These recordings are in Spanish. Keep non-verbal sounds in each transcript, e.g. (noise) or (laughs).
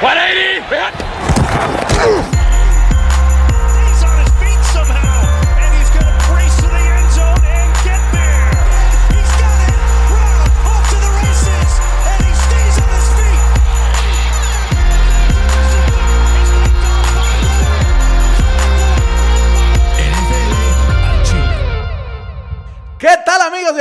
180.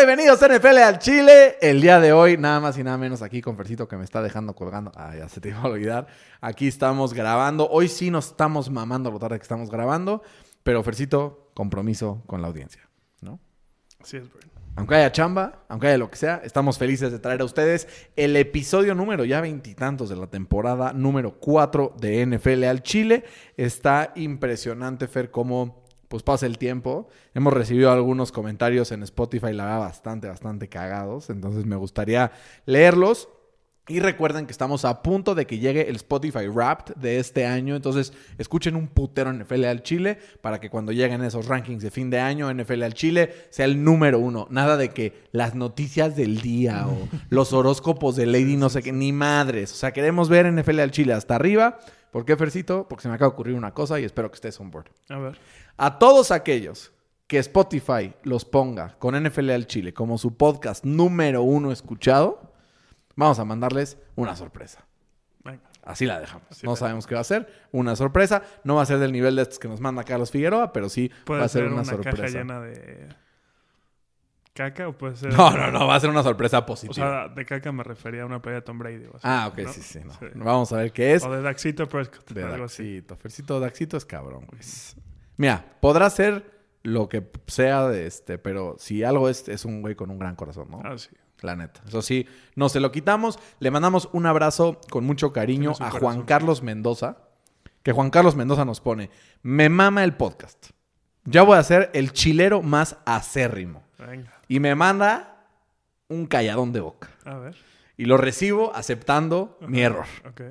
Bienvenidos a NFL al Chile. El día de hoy, nada más y nada menos aquí con Fercito que me está dejando colgando. Ah, ya se te iba a olvidar. Aquí estamos grabando. Hoy sí nos estamos mamando lo tarde que estamos grabando. Pero Fercito, compromiso con la audiencia, ¿no? Así es, Brian. Aunque haya chamba, aunque haya lo que sea, estamos felices de traer a ustedes el episodio número ya veintitantos de la temporada número 4 de NFL al Chile. Está impresionante, Fer, cómo pues pasa el tiempo. Hemos recibido algunos comentarios en Spotify, la verdad, bastante, bastante cagados. Entonces me gustaría leerlos. Y recuerden que estamos a punto de que llegue el Spotify Wrapped de este año. Entonces, escuchen un putero NFL al Chile para que cuando lleguen esos rankings de fin de año, NFL al Chile sea el número uno. Nada de que las noticias del día o (laughs) los horóscopos de Lady no sé qué, ni madres. O sea, queremos ver NFL al Chile hasta arriba. ¿Por qué, Fercito? Porque se me acaba de ocurrir una cosa y espero que estés on board. A ver. A todos aquellos que Spotify los ponga con NFL al Chile como su podcast número uno escuchado, vamos a mandarles una sorpresa. Así la dejamos. Así no sabemos qué va a ser. Una sorpresa. No va a ser del nivel de estos que nos manda Carlos Figueroa, pero sí Puede va a ser, ser una, una, caja sorpresa. llena de caca o puede ser... No, no, no. Va a ser una sorpresa O positiva. sea, de caca me refería a una pelea de Tom Brady o ah, ok, ¿no? sí, sí, no. Sí. Vamos a ver qué es. O de Daxito Prescott. De algo así. Daxito. Fercito Daxito es cabrón, güey. Mira, podrá ser lo que sea de este, pero si algo es, es un güey con un gran corazón, ¿no? Ah, sí. La neta. Eso sí, no se lo quitamos. Le mandamos un abrazo con mucho cariño a Juan. Carlos Mendoza. Que Juan Carlos Mendoza nos pone: Me mama el podcast. Ya voy a ser el chilero más acérrimo. Venga. Y me manda un calladón de boca. A ver. Y lo recibo aceptando mi error. Ok.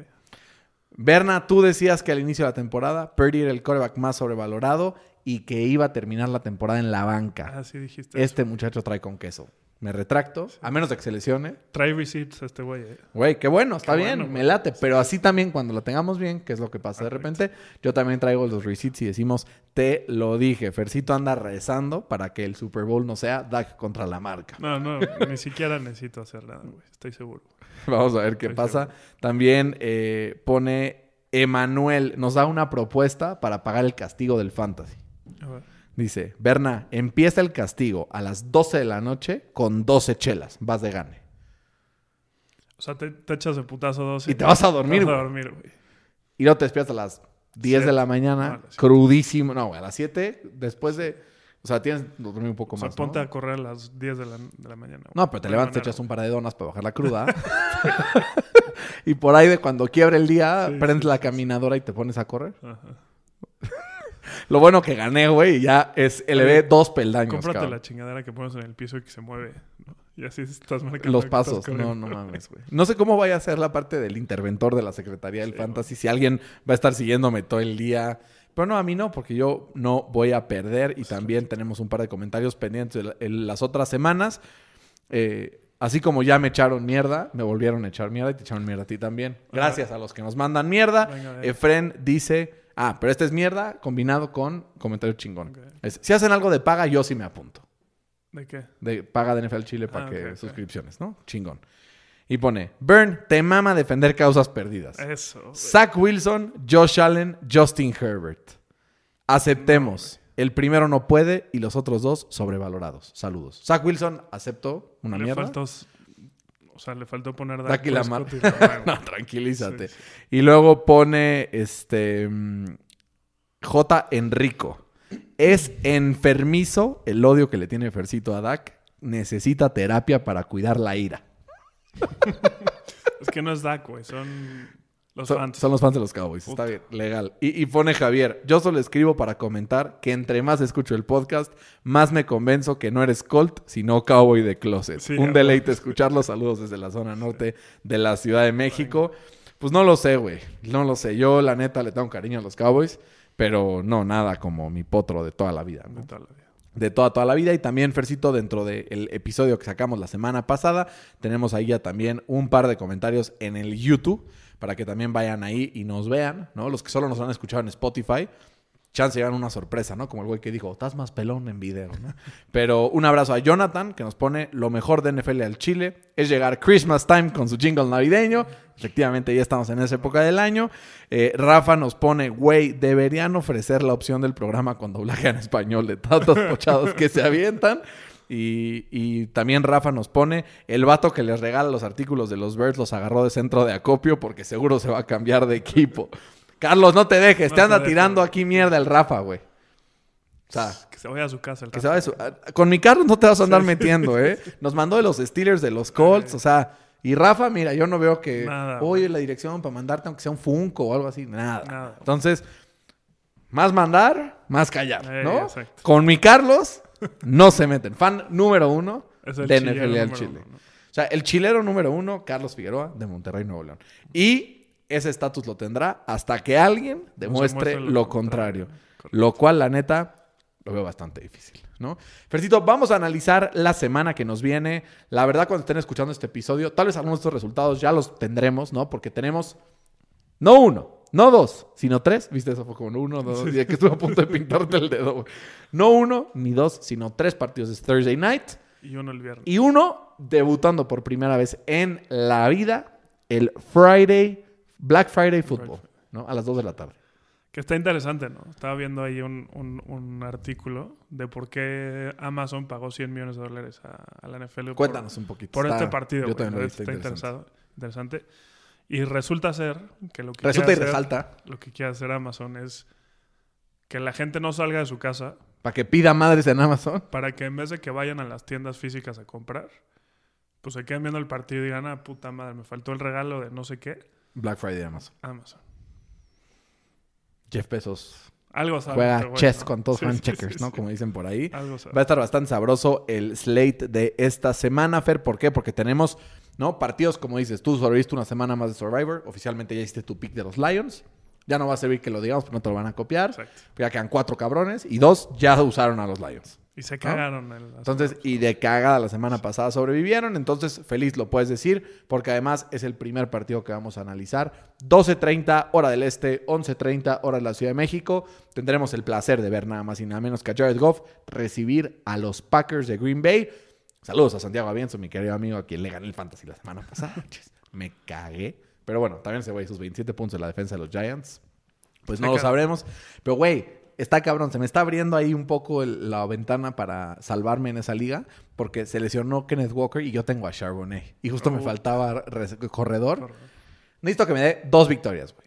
Berna, tú decías que al inicio de la temporada Purdy era el coreback más sobrevalorado y que iba a terminar la temporada en la banca. Ah, sí dijiste Este eso. muchacho trae con queso. Me retracto, a menos de que se lesione. Trae receipts a este güey. eh. Güey, qué bueno, está Qué bien, bueno, me güey. late. Pero así también, cuando lo tengamos bien, que es lo que pasa de repente, yo también traigo los receipts y decimos, te lo dije. Fercito anda rezando para que el Super Bowl no sea Dak contra la marca. No, no, ni siquiera necesito hacer nada, güey. Estoy seguro. (laughs) Vamos a ver qué Estoy pasa. seguro. También eh, pone Emanuel, nos da una propuesta para pagar el castigo del fantasy. A ver. Dice, Berna, empieza el castigo a las 12 de la noche con 12 chelas. Vas de gane. O sea, te, te echas de putazo dos Y te vas a dormir, Te vas a güey. dormir, güey. Y luego te despiertas a las 10 de la Ah, mañana, a las siete. crudísimo. No, güey, a las 7, después de... O sea, tienes que dormir un poco O sea, más, ponte ¿no? a correr a las 10 de la, de la mañana. güey. No, pero te No levantas, te echas un par de donas para bajar la cruda. (laughs) (laughs) y por ahí de cuando quiebre el día, Sí, prendes sí, la caminadora y te pones a correr. Ajá. Lo bueno que gané, güey, y ya es elevé dos peldaños. Cómprate cabrón. la chingadera que pones en el piso y que se mueve. ¿no? Y así estás marcando. Los pasos. No, no mames, güey. No sé cómo vaya a ser la parte del interventor de la Secretaría del Sí, Fantasy. Si alguien va a estar siguiéndome todo el día. Pero no, a mí no, porque yo no voy a perder. Y también tenemos un par de comentarios pendientes en las otras semanas. Eh, así como ya me echaron mierda, me volvieron a echar mierda y te echaron mierda a ti también. Gracias a los que nos mandan mierda. Venga. Efren dice, ah, pero este es mierda combinado con comentario chingón. Es, si hacen algo de paga, yo sí me apunto ¿De qué? de paga de NFL Chile para Ah, que ok, ok. suscripciones, ¿no? Chingón. Y pone, Burn, te mama defender causas perdidas. Eso. güey. Zach Wilson, Josh Allen, Justin Herbert. Aceptemos. El primero no puede y los otros dos sobrevalorados. Saludos. Zach Wilson, acepto una le mierda. faltó... O sea, le faltó poner Dak Dak y Lamar. Prescott y Lamar, güey. no, tranquilízate. Sí, sí. Y luego pone este mm, J. Enrico. Es enfermizo el odio que le tiene Fercito a Dak. Necesita terapia para cuidar la ira. (laughs) Es que no es Dak, güey. Son los Son, fans. son los fans de los Cowboys. Está bien, legal. Y, y pone Javier, yo solo escribo para comentar que entre más escucho el podcast, más me convenzo que no eres Colt, sino Cowboy de Closet. Sí, Un deleite escucharlos. Saludos desde la zona norte de la Ciudad de México. Pues no lo sé, güey. No lo sé. Yo, la neta, le tengo cariño a los Cowboys, pero no nada como mi potro de toda la vida. ¿no? De toda la vida. de toda, toda la vida. Y también, Fercito, dentro del episodio que sacamos la semana pasada, tenemos ahí ya también un par de comentarios en el YouTube. Para que también vayan ahí y nos vean, ¿no? Los que solo nos han escuchado en Spotify, chance llegan una sorpresa, ¿no? Como el güey que dijo, estás más pelón en video, ¿no? (laughs) Pero un abrazo a Jonathan, que nos pone lo mejor de NFL al Chile, es llegar Christmas Time con su jingle navideño. Efectivamente, ya estamos en esa época del año. Eh, Rafa nos pone, güey, deberían ofrecer la opción del programa con doblaje en español de tantos (laughs) pochados que se avientan. Y, y también Rafa nos pone, el vato que les regala los artículos de los Birds los agarró de centro de acopio porque seguro se va a cambiar de equipo. (laughs) Carlos, no te dejes, No te anda tirando aquí mierda el Rafa, güey. O sea, Que se vaya a su casa el que se su- Con mi Carlos no te vas a andar metiendo, ¿eh? (laughs) Nos mandó de los Steelers, de los Colts, o sea... Y Rafa, mira, yo no veo que... Nada, Oye, la dirección para mandarte aunque sea un Funko o algo así. Nada. Nada. Entonces, más mandar, más callar, Eh, ¿no? Con mi Carlos, no se meten. Fan número uno de NFL al Chile. uno, ¿no? O sea, el chilero número uno, Carlos Figueroa, de Monterrey, Nuevo León. Y ese estatus lo tendrá hasta que alguien demuestre lo lo contrario. Lo cual, la neta, lo veo bastante difícil, ¿no? Fercito, vamos a analizar la semana que nos viene. La verdad, cuando estén escuchando este episodio, tal vez algunos de estos resultados ya los tendremos, ¿no? Porque tenemos no uno, no dos, sino tres. ¿Viste? Eso fue como uno, dos, y que estuve a punto de pintarte el dedo. güey. No uno, ni dos, sino tres partidos de Thursday Night. Y uno el viernes. Y uno debutando por primera vez en la vida el Friday, Black Friday Football, ¿no? A las 2 de la tarde. Que está interesante, ¿no? Estaba viendo ahí un, un- un artículo de por qué Amazon pagó 100 millones de dólares a, a la NFL. por- Cuéntanos un poquito. Por, Está- este partido. Yo también lo está interesante. interesado, interesante. Y resulta ser que lo que Resulta y quiere hacer- resalta lo que quiere hacer Amazon es que la gente no salga de su casa para que pida madres en Amazon. para que en vez de que vayan a las tiendas físicas a comprar, pues se queden viendo el partido y digan, ah, puta madre, me faltó el regalo de no sé qué, Black Friday Amazon. Amazon. Jeff Bezos Algo sabe. juega chess con todos, Sí, sí, checkers, sí, ¿no? Como dicen por ahí. Algo. Va a estar bastante sabroso el slate de esta semana, Fer. ¿Por qué? Porque tenemos, ¿no? Partidos, como dices, tú sobreviviste una semana más de Survivor. Oficialmente ya hiciste tu pick de los Lions. Ya no va a servir que lo digamos, porque no te lo van a copiar. Exacto. Ya quedan cuatro cabrones y dos ya usaron a los Lions. Y se cagaron. el- Entonces, y de cagada la semana pasada sobrevivieron. Entonces, feliz lo puedes decir, porque además es el primer partido que vamos a analizar. 12.30 hora del este, 11.30 hora de la Ciudad de México. Tendremos el placer de ver nada más y nada menos que a Jared Goff recibir a los Packers de Green Bay. Saludos a Santiago Avienzo, mi querido amigo, a quien le gané el fantasy la semana pasada. (laughs) Me cagué. Pero bueno, también se güey sus 27 puntos en la defensa de los Giants. Pues no lo sabremos. Pero, güey, está cabrón. Se me está abriendo ahí un poco el- la ventana para salvarme en esa liga. Porque se lesionó Kenneth Walker y yo tengo a Charbonnet. Y justo me Oh. faltaba corredor. Necesito que me dé dos victorias, güey.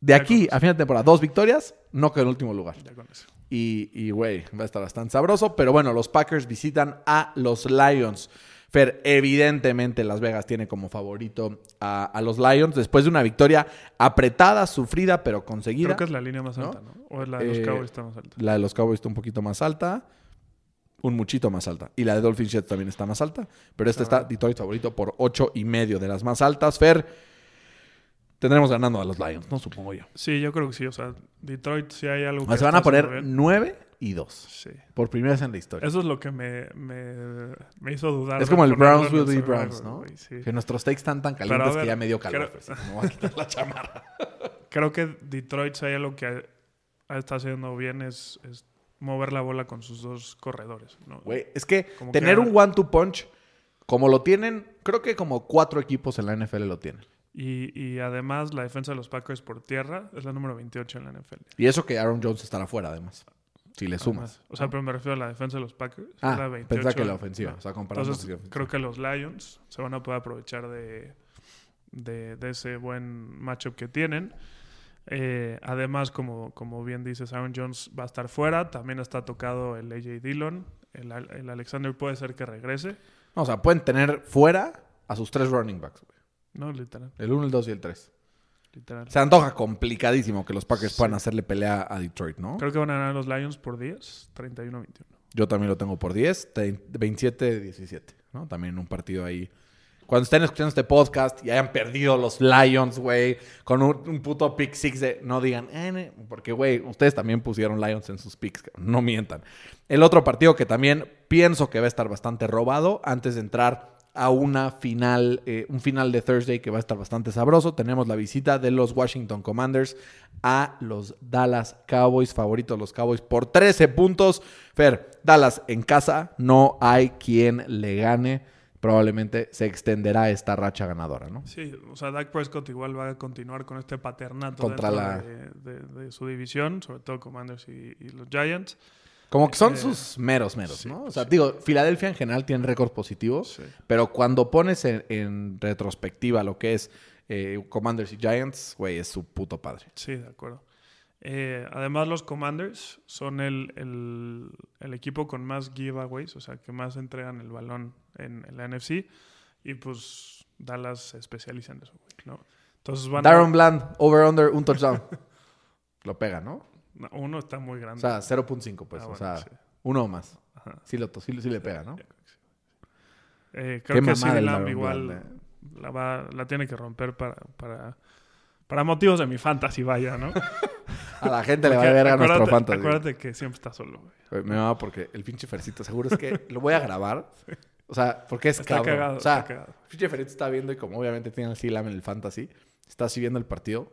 De Ya aquí con a final de temporada, dos victorias, no quedó en último lugar. Ya con eso. Y, güey, va a estar bastante sabroso. Pero bueno, los Packers visitan a los Lions. Fer, evidentemente Las Vegas tiene como favorito a, a los Lions después de una victoria apretada, sufrida, pero conseguida. Creo que es la línea más ¿No? alta, ¿no? O es la de los Eh, Cowboys está más alta. La de los Cowboys está un poquito más alta. Un muchito más alta. Y la de Dolphins Jets también está más alta. Pero esta está Detroit favorito por ocho y medio de las más altas. Fer, tendremos ganando a los Lions, ¿no? Supongo yo. Sí, yo creo que sí. O sea, Detroit sí hay algo que Ah, Se van a poner bien. nueve y dos. Sí. Por primera vez en la historia. Eso es lo que me, me, me hizo dudar. Es como el Browns will be Browns, ¿no? sí. Que nuestros takes están tan calientes ver, que ya me dio calor. creo- sí, me voy a quitar la chamarra. (laughs) Creo que Detroit sí hay algo que está haciendo bien es, es mover la bola con sus dos corredores. ¿no? Güey, es que Como tener que- un one-two punch, como lo tienen, creo que como cuatro equipos en la NFL lo tienen. Y, y además la defensa de los Packers por tierra es la número 28 en la NFL. Y eso que Aaron Jones estará fuera, además. Si le sumas. Además, o sea, pero me refiero a la defensa de los Packers. Ah, la 28. pensaba que la ofensiva. O sea, comparando Entonces, ofensiva. creo que los Lions se van a poder aprovechar de, de, de ese buen matchup que tienen. Eh, además, como, como bien dices, Aaron Jones va a estar fuera. También está tocado el AJ Dillon. El, el Alexander puede ser que regrese. No, o sea, pueden tener fuera a sus tres running backs. güey. No, literal. El 1, el 2 y el 3. literal. Se antoja complicadísimo que los Packers Sí. puedan hacerle pelea a Detroit, ¿no? Creo que van a ganar los Lions por 10, 31-21. Yo también lo tengo por 10, 27-17, ¿no? También en un partido ahí. Cuando estén escuchando este podcast y hayan perdido los Lions, güey, con un, un puto pick six de... No digan, eh, ne", porque, güey, ustedes también pusieron Lions en sus picks, no mientan. El otro partido que también pienso que va a estar bastante robado antes de entrar a una final, eh, un final de Thursday que va a estar bastante sabroso. Tenemos la visita de los Washington Commanders a los Dallas Cowboys, favoritos los Cowboys por 13 puntos. Fer, Dallas en casa, no hay quien le gane. Probablemente se extenderá esta racha ganadora, ¿no? Sí, o sea, Dak Prescott igual va a continuar con este paternato Contra la- de, de- de su división, sobre todo Commanders y, y los Giants. Como que son Eh, sus meros, meros, sí, ¿no? O sea, sí. digo, Filadelfia en general tiene récord positivo, Sí. pero cuando pones en, en retrospectiva lo que es eh, Commanders y Giants, güey, es su puto padre. Sí, de acuerdo. Eh, además, los Commanders son el, el- el equipo con más giveaways, o sea, que más entregan el balón en, en la NFC. Y pues Dallas se especializa en eso, güey, ¿no? Entonces van a- Darren Bland, over-under, un touchdown. (laughs) lo pega, ¿no? No, uno está muy O grande. sea, 0.5, pues. Ah, o bueno, sea, sí. uno o más. Ajá. Sí, lo, sí, sí le pega, ¿no? Eh, Qué creo que el Lamb igual eh. la, va, la tiene que romper para, para, para motivos de mi fantasy, vaya, ¿no? (laughs) A la gente le va a ver a nuestro fantasy. Acuérdate que siempre está solo, güey. Me va porque el pinche Fercito seguro es que lo voy a grabar. (laughs) O sea, porque es Está cabrón. cagado, o sea, está cagado. el pinche Fercito está viendo y como obviamente tiene el Lam en el fantasy, está así viendo el partido.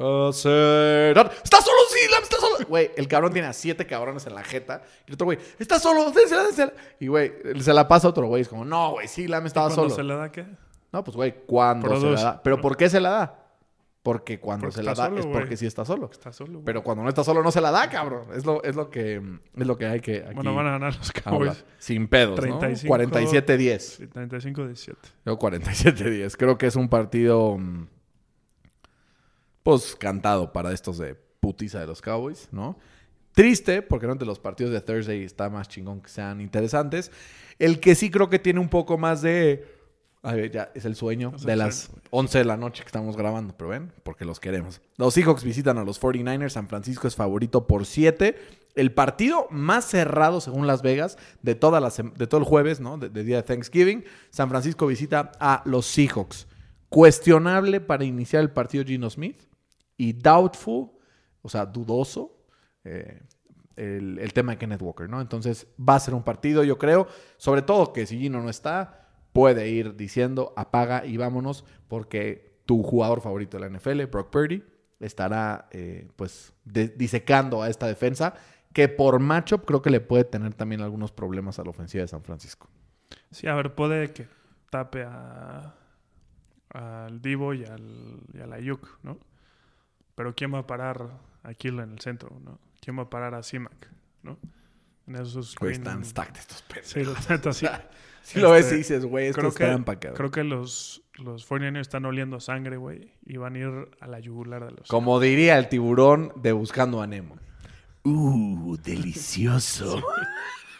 ¡Está solo Lam! ¡Está solo! Güey, el cabrón tiene a siete cabrones en la jeta. Y el otro güey, ¡está solo! dénsela, dénsela". Y güey, se la pasa a otro güey. Es como, no, güey, Lam estaba ¿Cuándo solo. se le da qué? No, pues güey, cuando se Produce. la da. ¿Pero por qué se la da? Porque cuando Porque se la da solo, es porque sí está solo. Está solo, güey. Pero cuando no está solo no se la da, cabrón. Es lo, es lo que es lo que hay que aquí Bueno, van a ganar los. Cowboys. Sin pedos, 35. ¿no? 47-10. Sí, 35-17. Yo 47-10. Creo que es un partido mm, pues cantado para estos de putiza de los Cowboys, ¿no? Triste, porque no entre los partidos de Thursday está más chingón que sean interesantes. El que sí creo que tiene un poco más de... A ver, ya es el sueño Es de sueño, las güey. 11 de la noche que estamos grabando, pero ven, porque los queremos. Los Seahawks visitan a los 49ers, San Francisco es favorito por 7. El partido más cerrado, según Las Vegas, de, toda la de todo el jueves, ¿no? De, de día de Thanksgiving. San Francisco visita a los Seahawks. Cuestionable para iniciar el partido Gino Smith y doubtful, o sea, dudoso, eh, el, el tema de Kenneth Walker, ¿no? Entonces va a ser un partido, yo creo, sobre todo que si Gino no está, puede ir diciendo apaga y vámonos, porque tu jugador favorito de la NFL, Brock Purdy, estará eh, pues de- disecando a esta defensa, que por matchup creo que le puede tener también algunos problemas a la ofensiva de San Francisco. Sí, a ver, puede que tape al Divo y al, y al Ayuk, ¿no? Pero ¿quién va a parar a Kill en el centro, no? ¿Quién va a parar a Simac, no? En esos Güey, están stacked estos pedos. Sí, lo neta, (laughs) sí. Si lo ves Este, y dices, güey, esto creo está que, empaquetado. creo que los, los 49ers están oliendo sangre, güey, y van a ir a la yugular de los... Como diría el tiburón de Buscando a Nemo. Uh, delicioso.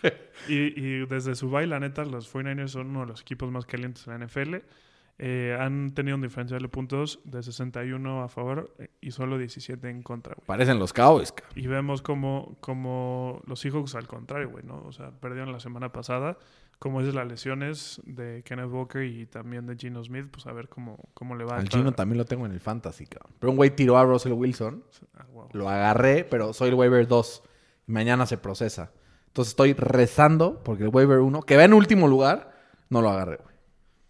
(laughs) Y, y desde su baile, la neta, los 49ers son uno de los equipos más calientes de la NFL. Eh, han tenido un diferencial de puntos de 61 a favor eh, y solo 17 en contra, güey. Parecen los Cowboys, cabrón. Y vemos como, como los Seahawks al contrario, güey, ¿no? O sea, perdieron la semana pasada. Como es las lesiones de Kenneth Walker y también de Gino Smith, pues a ver cómo, cómo le va. Al Gino también lo tengo en el fantasy, cabrón. Pero un güey tiró a Russell Wilson. Ah, wow. Lo agarré, pero soy el waiver 2. Y mañana se procesa. Entonces estoy rezando porque el waiver 1, que va en último lugar, no lo agarré, güey.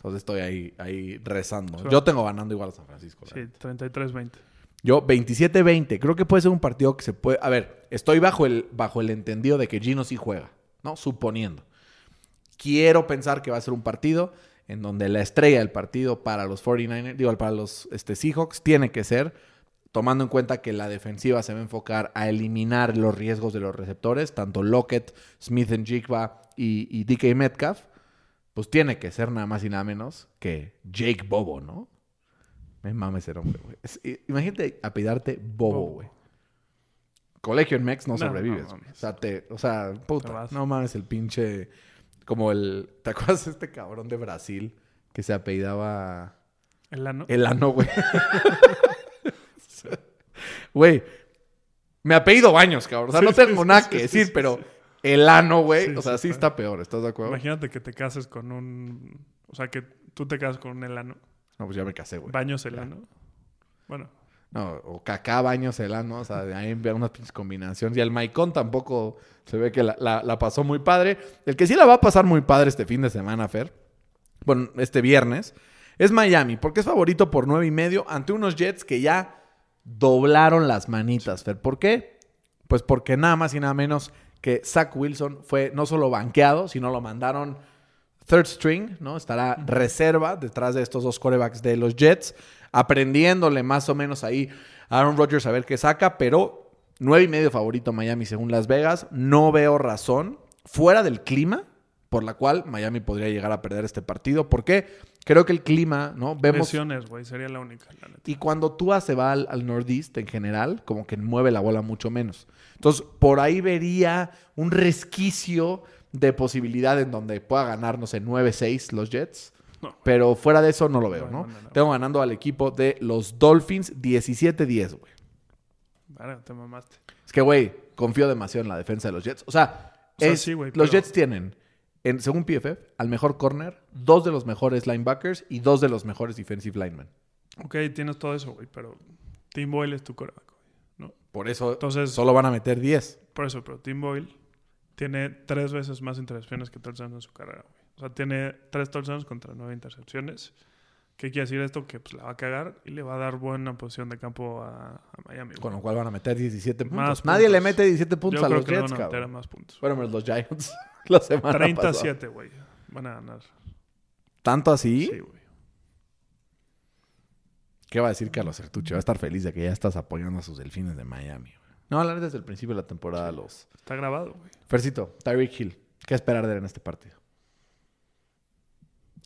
Entonces estoy ahí, ahí rezando. Yo tengo ganando igual a San Francisco. Sí, neta. 33-20. Yo 27-20. Creo que puede ser un partido que se puede... A ver, estoy bajo el, bajo el entendido de que Gino sí juega, ¿no? Suponiendo. Quiero pensar que va a ser un partido en donde la estrella del partido para los 49ers, digo, para los este, Seahawks, tiene que ser, tomando en cuenta que la defensiva se va a enfocar a eliminar los riesgos de los receptores, tanto Lockett, Smith and Jigba y, y DK Metcalf, pues tiene que ser nada más y nada menos que Jake Bobo, ¿no? Me mames ese hombre, güey. Es- Imagínate apellidarte Bobo, güey. Colegio en Mex no, No, sobrevives. no o sea, te, o sea, puta. No mames, el pinche. Como el. ¿Te acuerdas de este cabrón de Brasil que se apellidaba El ano. el ano, güey? (laughs) Güey. Me apellido baños, cabrón. O sea, Sí, no tengo sí, nada sí, que decir, pero. El ano, güey. Sí, o sea, sí, sí está. está peor. ¿Estás de acuerdo? Imagínate que te cases con un... O sea, que tú te casas con un elano. No, pues ya me casé, güey. Baños elano. Bueno, No, o cacá, baños, el ano, o sea, de ahí veo unas pinches combinaciones. Y el Maicon tampoco se ve que la, la- la pasó muy padre. El que sí la va a pasar muy padre este fin de semana, Fer, bueno, este viernes, es Miami, porque es favorito por nueve y medio ante unos Jets que ya doblaron las manitas, Fer. ¿Por qué? Pues porque nada más y nada menos que Zach Wilson fue no solo banqueado, sino lo mandaron third string, ¿no? Estará reserva detrás de estos dos corebacks de los Jets, aprendiéndole más o menos ahí a Aaron Rodgers a ver qué saca, pero nueve y medio favorito Miami según Las Vegas. No veo razón fuera del clima por la cual Miami podría llegar a perder este partido. ¿Por qué? Creo que el clima, ¿no? Vemos... Lesiones, güey, sería la única, la neta. Y cuando Tua se va al, al Northeast en general, como que mueve la bola mucho menos. Entonces, por ahí vería un resquicio de posibilidad en donde pueda ganar, no sé, 9-6 los Jets. No. Pero fuera de eso no lo veo, No. Tengo ganando al equipo de los Dolphins 17-10, güey. Vale, te mamaste. Es que, güey, confío demasiado en la defensa de los Jets. O sea, O sea, es- sí, los pero- Jets tienen, en, según PFF, al mejor corner, dos de los mejores linebackers y dos de los mejores defensive linemen. Ok, tienes todo eso, güey, pero Tim Boyle es tu coreback. Por eso Entonces- solo van a meter 10. Por eso, pero Tim Boyle tiene tres veces más intercepciones que touchdowns en su carrera, güey. O sea, tiene tres touchdowns contra nueve intercepciones. ¿Qué quiere decir esto? Que pues, la va a cagar y le va a dar buena posición de campo a, a Miami. güey. Con lo cual van a meter 17 puntos. Más Nadie puntos. le mete 17 puntos Yo a creo los que Jets, van a meter a más puntos. Bueno, menos los Giants (laughs) la semana pasada. 37, güey. Van a ganar. ¿Tanto así? Sí, güey. ¿Qué va a decir Carlos Sertucci? Va a estar feliz de que ya estás apoyando a sus delfines de Miami. güey. No, la neta desde el principio de la temporada los... Está grabado, güey. Fercito, Tyreek Hill. ¿Qué esperar de él en este partido?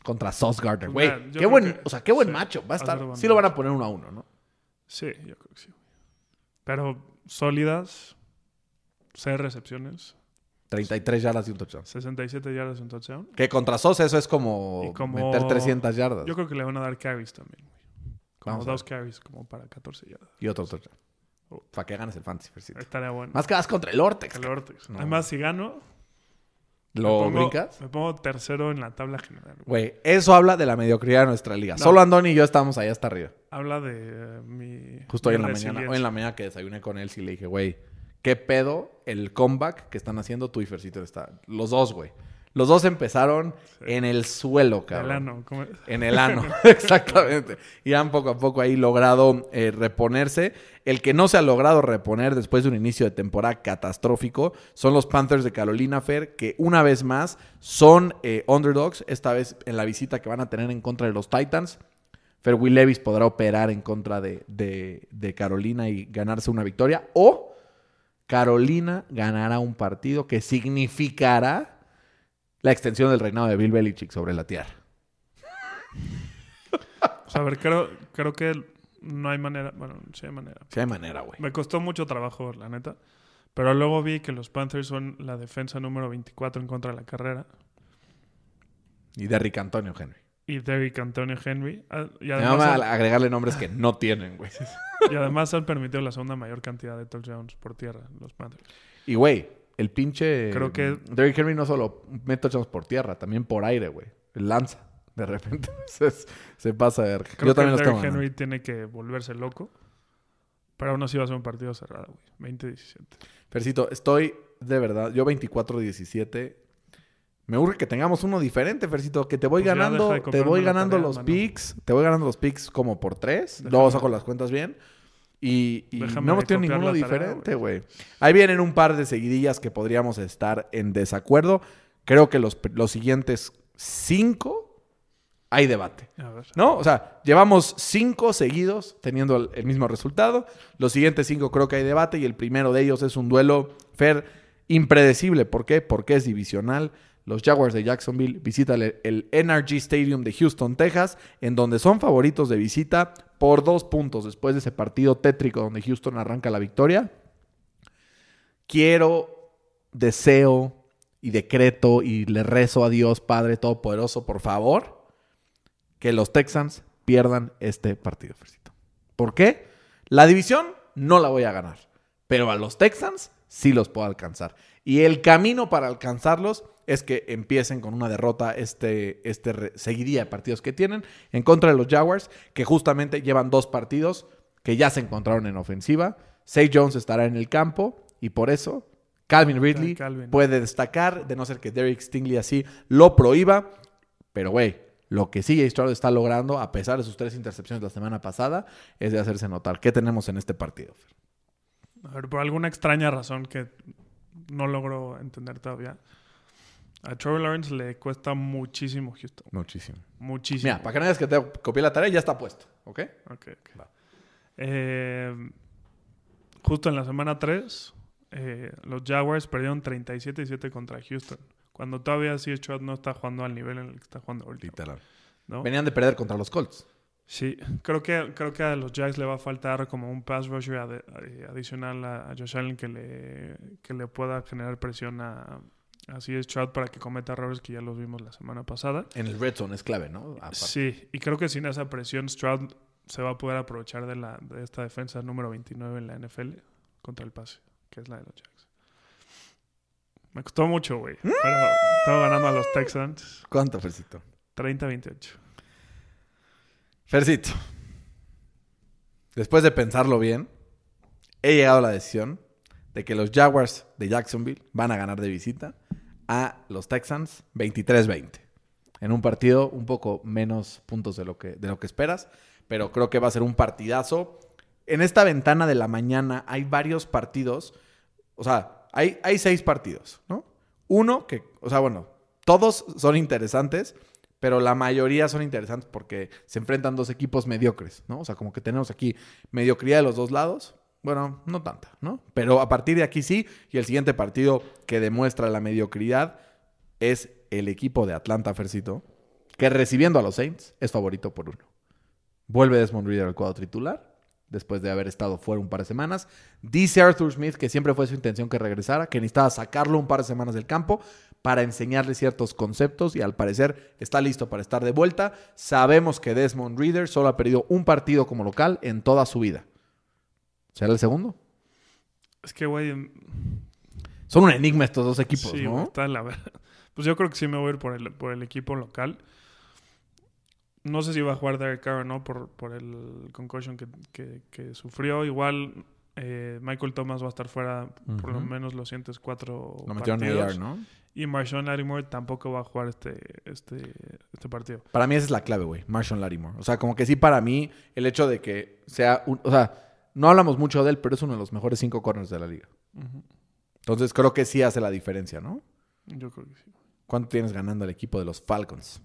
Contra Sauce Gardner. Pues Güey, qué buen... que- O sea, qué buen sí, macho. Va a estar... Sí lo van a poner uno a uno, ¿no? Sí, yo creo que sí. Pero sólidas, 6 recepciones, 33 yardas y un touchdown. 67 yardas en touchdown. Que contra Sauce eso es como, Y como- meter 300 yardas. Yo creo que le van a dar carries también. Como Vamos a dos carries, como para 14 yardas. Y otro touchdown. Para que ganes el fantasy, Fercito. Estaría bueno. Más que vas contra el Ortex. El Ortex. No. Además, si gano, ¿Lo me pongo, brincas? me pongo tercero en la tabla general. güey. Eso habla de la mediocridad de nuestra liga. No. Solo Andoni y yo estamos ahí hasta arriba. Habla de eh, mi. Justo hoy en la mañana. Hoy en la mañana que desayuné con él, sí le dije, güey, ¿qué pedo el comeback que están haciendo tú y Fercito? Está... Los dos, güey. Los dos empezaron en el suelo, El cabrón. ano, ¿cómo? En el ano, (laughs) (laughs) exactamente. Y han poco a poco ahí logrado eh, reponerse. El que no se ha logrado reponer después de un inicio de temporada catastrófico son los Panthers de Carolina Fair, que una vez más son eh, underdogs, esta vez en la visita que van a tener en contra de los Titans. Fer Will Levis podrá operar en contra de, de- de Carolina y ganarse una victoria. O Carolina ganará un partido que significará la extensión del reinado de Bill Belichick sobre la tierra. O sea, a ver, creo, creo que no hay manera. Bueno, sí hay manera. Si hay manera, güey. Me costó mucho trabajo, la neta. Pero luego vi que los Panthers son la defensa número 24 en contra de la carrera. Y de Rick Antonio Henry. Y Derrick Antonio Henry. Ah, Y Me además, han, agregarle nombres que no tienen, güey. (laughs) y además han permitido la segunda mayor cantidad de touchdowns por tierra, los Panthers. Y, güey, el pinche... Creo que- Derrick Henry no solo mete touchdowns por tierra, también por aire, güey. Lanza. De repente (laughs) se, se pasa de... verga. Creo Yo también que Derrick. Henry tiene que volverse loco. Pero aún así va a ser un partido cerrado, güey. 20-17. Fercito, estoy de verdad... Yo 24-17... Me urge que tengamos uno diferente, Fercito. Que te voy Pues ganando... Te voy ganando tarea, los mano. picks. Te voy ganando los picks como por tres. Déjame- Luego saco las cuentas bien. Y, no hemos tenido ninguno diferente, güey. Ahí vienen un par de seguidillas que podríamos estar en desacuerdo. Creo que los, los siguientes cinco hay debate. A ver. ¿No? O sea, llevamos cinco seguidos teniendo el, el mismo resultado. Los siguientes cinco creo que hay debate y el primero de ellos es un duelo fair impredecible. ¿Por qué? Porque es divisional. Los Jaguars de Jacksonville visitan el, NRG Stadium de Houston, Texas, en donde son favoritos de visita por dos puntos después de ese partido tétrico donde Houston arranca la victoria. Quiero, deseo y decreto y le rezo a Dios Padre Todopoderoso, por favor, que los Texans pierdan este partido. ¿Por qué? La división no la voy a ganar, pero a los Texans sí los puedo alcanzar. Y el camino para alcanzarlos es que empiecen con una derrota este, este de partidos que tienen en contra de los Jaguars, que justamente llevan dos partidos que ya se encontraron en ofensiva. Say Jones estará en el campo y por eso Calvin Ridley Calvin. puede destacar, de no ser que Derek Stingley así lo prohíba. Pero, güey, Lo que sí Stroud está logrando, a pesar de sus tres intercepciones la semana pasada, es de hacerse notar. ¿Qué tenemos en este partido? A ver, por alguna extraña razón que no logro entender todavía. A Trevor Lawrence le cuesta muchísimo Houston. Muchísimo. Muchísimo. Mira, para que no digas que te copié la tarea, ya está puesto, ¿ok? Ok, ok. Va. Eh, justo en la semana 3, eh, los Jaguars perdieron 37-7 contra Houston. Cuando todavía sí Stroud no está jugando al nivel en el que está jugando ahorita. Literal. ¿no? Venían de perder contra los Colts. Sí, creo que, creo que a los Jags le va a faltar como un pass rusher eh, adicional a, a Josh Allen que le, que le pueda generar presión a, a C.J. Stroud para que cometa errores que ya los vimos la semana pasada. En el red zone es clave, ¿no? Aparte. Sí, y creo que sin esa presión Stroud se va a poder aprovechar de, la, de esta defensa número 29 en la NFL contra el pase, que es la de los Jags. Me costó mucho, güey. Pero estaba ganando a los Texans ¿Cuánto, Fercito? 30-28. Fercito. Después de pensarlo bien, he llegado a la decisión de que los Jaguars de Jacksonville van a ganar de visita a los Texans 23-20. En un partido un poco menos puntos de lo, que, de lo que esperas, pero creo que va a ser un partidazo. En esta ventana de la mañana hay varios partidos, o sea, hay, hay seis partidos, ¿no? Uno que, o sea, bueno, todos son interesantes, pero la mayoría son interesantes porque se enfrentan dos equipos mediocres, ¿no? O sea, como que tenemos aquí mediocridad de los dos lados. Bueno, no tanta, ¿no? Pero a partir de aquí sí, y el siguiente partido que demuestra la mediocridad es el equipo de Atlanta, Fercito, que recibiendo a los Saints es favorito por uno. Vuelve Desmond Reader al cuadro titular, después de haber estado fuera un par de semanas. Dice Arthur Smith que siempre fue su intención que regresara, que necesitaba sacarlo un par de semanas del campo para enseñarle ciertos conceptos y al parecer está listo para estar de vuelta. Sabemos que Desmond Reader solo ha perdido un partido como local en toda su vida. ¿Será el segundo? Es que, güey, Son un enigma estos dos equipos, sí, ¿no? está la ver- (laughs) Pues yo creo que sí me voy a ir por el, por el equipo local. No sé si va a jugar Derek Carr o no por, por el concussion que, que- que sufrió. Igual eh, Michael Thomas va a estar fuera por lo menos los siguientes cuatro Lo metieron en partidos. AR, ¿no? Y Marshawn Lattimore tampoco va a jugar este, este, este partido. Para mí esa es la clave, güey. Marshall Lattimore. O sea, como que sí para mí el hecho de que sea un... O sea, no hablamos mucho de él, pero es uno de los mejores cinco corners de la liga. Entonces creo que sí hace la diferencia, ¿no? Yo creo que sí. ¿Cuánto tienes ganando el equipo de los Falcons?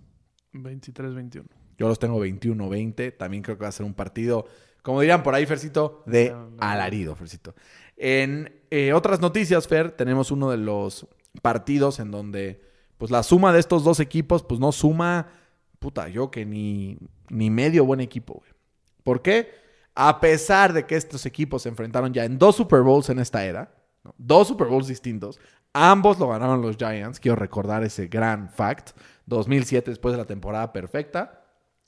23-21. Yo los tengo 21-20. También creo que va a ser un partido, como dirían por ahí, Fercito, de No, no. alarido, Fercito. En eh, otras noticias, Fer, tenemos uno de los partidos en donde, pues la suma de estos dos equipos, pues no suma, puta, yo que ni, ni medio buen equipo, güey. ¿Por qué? A pesar de que estos equipos se enfrentaron ya en dos Super Bowls en esta era, dos Super Bowls distintos, ambos lo ganaron los Giants, quiero recordar ese gran fact, 2007 después de la temporada perfecta.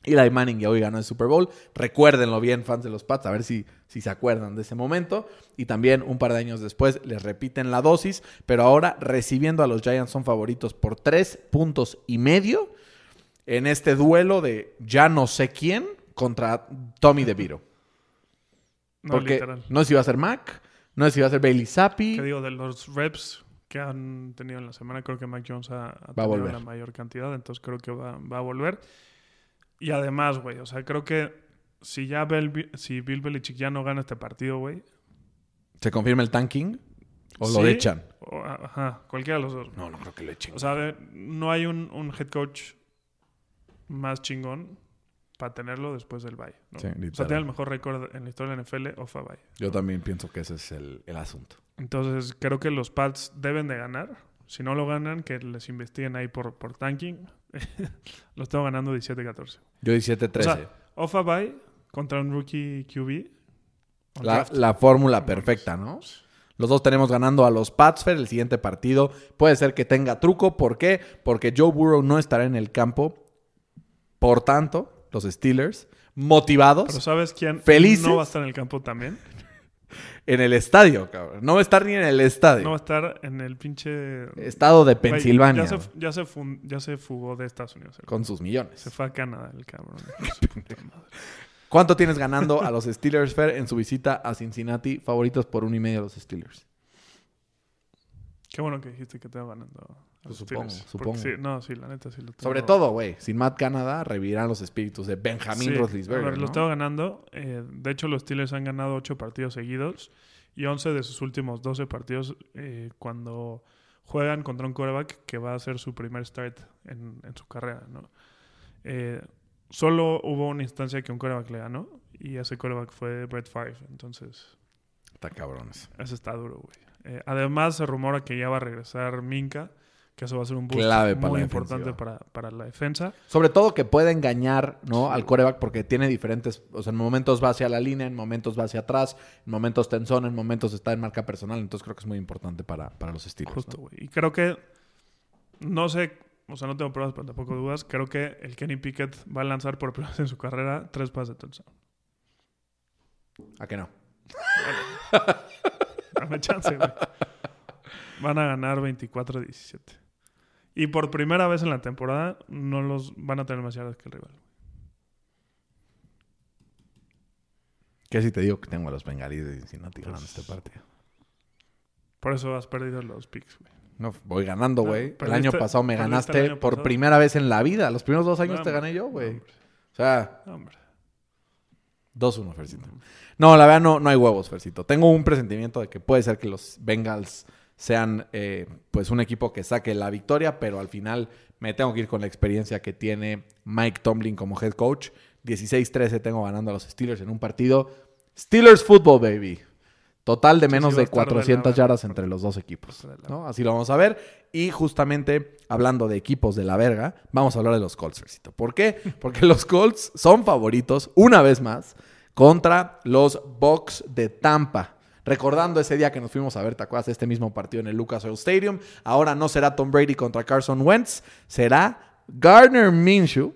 Eli Manning ya hoy ganó el Super Bowl. Recuérdenlo bien, fans de los Pats, a ver si, si se acuerdan de ese momento. Y también un par de años después les repiten la dosis, pero ahora recibiendo a los Giants son favoritos por tres puntos y medio en este duelo de ya no sé quién contra Tommy DeVito. (laughs) No, Porque literal. no sé si va a ser Mac, no sé si va a ser Bailey Zappi. ¿Qué digo? De los reps que han tenido en la semana, creo que Mac Jones ha, ha tenido volver. la mayor cantidad, entonces creo que va, va a volver. Y además, güey, o sea, creo que si ya Bill, si Bill Belichick ya no gana este partido, güey. ¿Se confirma el tanking? ¿O sí, lo echan? o- ajá, cualquiera de los dos. No, no creo que lo echen. O sea, no hay un, un head coach más chingón para tenerlo después del Valle. ¿no? Sí, o sea, tiene el mejor récord en la historia de la NFL, Ofa Valle. Yo también pienso que ese es el, el asunto. Entonces, creo que los Pats deben de ganar. Si no lo ganan, que les investiguen ahí por, por tanking. (laughs) los tengo ganando 17-14. Yo 17-13. O sea, Ofa Bay contra un rookie QB. La, fórmula perfecta, ¿no? Los dos tenemos ganando a los Pats, el siguiente partido. Puede ser que tenga truco. ¿Por qué? Porque Joe Burrow no estará en el campo. Por tanto, los Steelers, motivados Pero ¿sabes quién Felices. no va a estar en el campo también? En el estadio, cabrón. No va a estar ni en el estadio. No va a estar en el pinche... Estado de Güey, Pensilvania. Ya se, ya, se fun- ya se fugó de Estados Unidos. el- Con sus millones. Se fue a Canadá el cabrón. (laughs) ¿Cuánto tienes ganando a los Steelers, Fer, en su visita a Cincinnati? Favoritos por uno y medio a los Steelers. Qué bueno que dijiste que te va ganando Pues supongo, Steelers. supongo. Sí, no, sí, la neta sí lo tengo. Sobre todo, güey, sin Matt Canada revivirán los espíritus de Benjamin Sí, Roethlisberger, a ver, ¿no? los tengo ganando. Eh, de hecho, los Steelers han ganado 8 partidos seguidos y 11 de sus últimos 12 partidos eh, cuando juegan contra un quarterback que va a ser su primer start en, en su carrera, ¿no? Eh, solo hubo una instancia que un quarterback le ganó y ese quarterback fue Brett Favre. Entonces, Está cabrones. ese está duro, güey. Eh, además, se rumora que ya va a regresar Minka, que eso va a ser un boost Clave para muy importante para, para la defensa. Sobre todo que puede engañar, ¿no? Al coreback porque tiene diferentes, o sea, en momentos va hacia la línea, en momentos va hacia atrás, en momentos está en momentos está en marca personal, entonces creo que es muy importante para, para los Steelers. Justo, ¿no? güey. Y creo que, no sé, o sea, no tengo pruebas, pero tampoco dudas. Creo que el Kenny Pickett va a lanzar por primera (laughs) vez en su carrera tres pases de touchdown. ¿A qué no? Dame chance, güey. Van a ganar 24-17. Y por primera vez en la temporada no los van a tener más yardas que el rival. ¿Qué si te digo que tengo a los bengalíes de Cincinnati ganando Pues- este partido? Por eso has perdido los picks, güey. No, voy ganando, No, güey. el año pasado me ganaste por primera vez en la vida. Los primeros dos años No, te gané yo, güey. O sea, hombre. 2-1, Fercito. No, la verdad no, no hay huevos, Fercito. Tengo un presentimiento de que puede ser que los Bengals sean eh, pues un equipo que saque la victoria, pero al final me tengo que ir con la experiencia que tiene Mike Tomlin como head coach. 16-13 tengo ganando a los Steelers en un partido. Steelers football, baby. Total de menos sí, de estar de la 400 verga. yardas entre los dos equipos. ¿no? Así lo vamos a ver. Y justamente hablando de equipos de la verga, vamos a hablar de los Colts, Fercito. ¿Por qué? (laughs) Porque los Colts son favoritos, una vez más, contra los Bucks de Tampa. Recordando ese día que nos fuimos a ver, ¿te? Este mismo partido en el Lucas Oil Stadium. Ahora no será Tom Brady contra Carson Wentz, será Gardner Minshew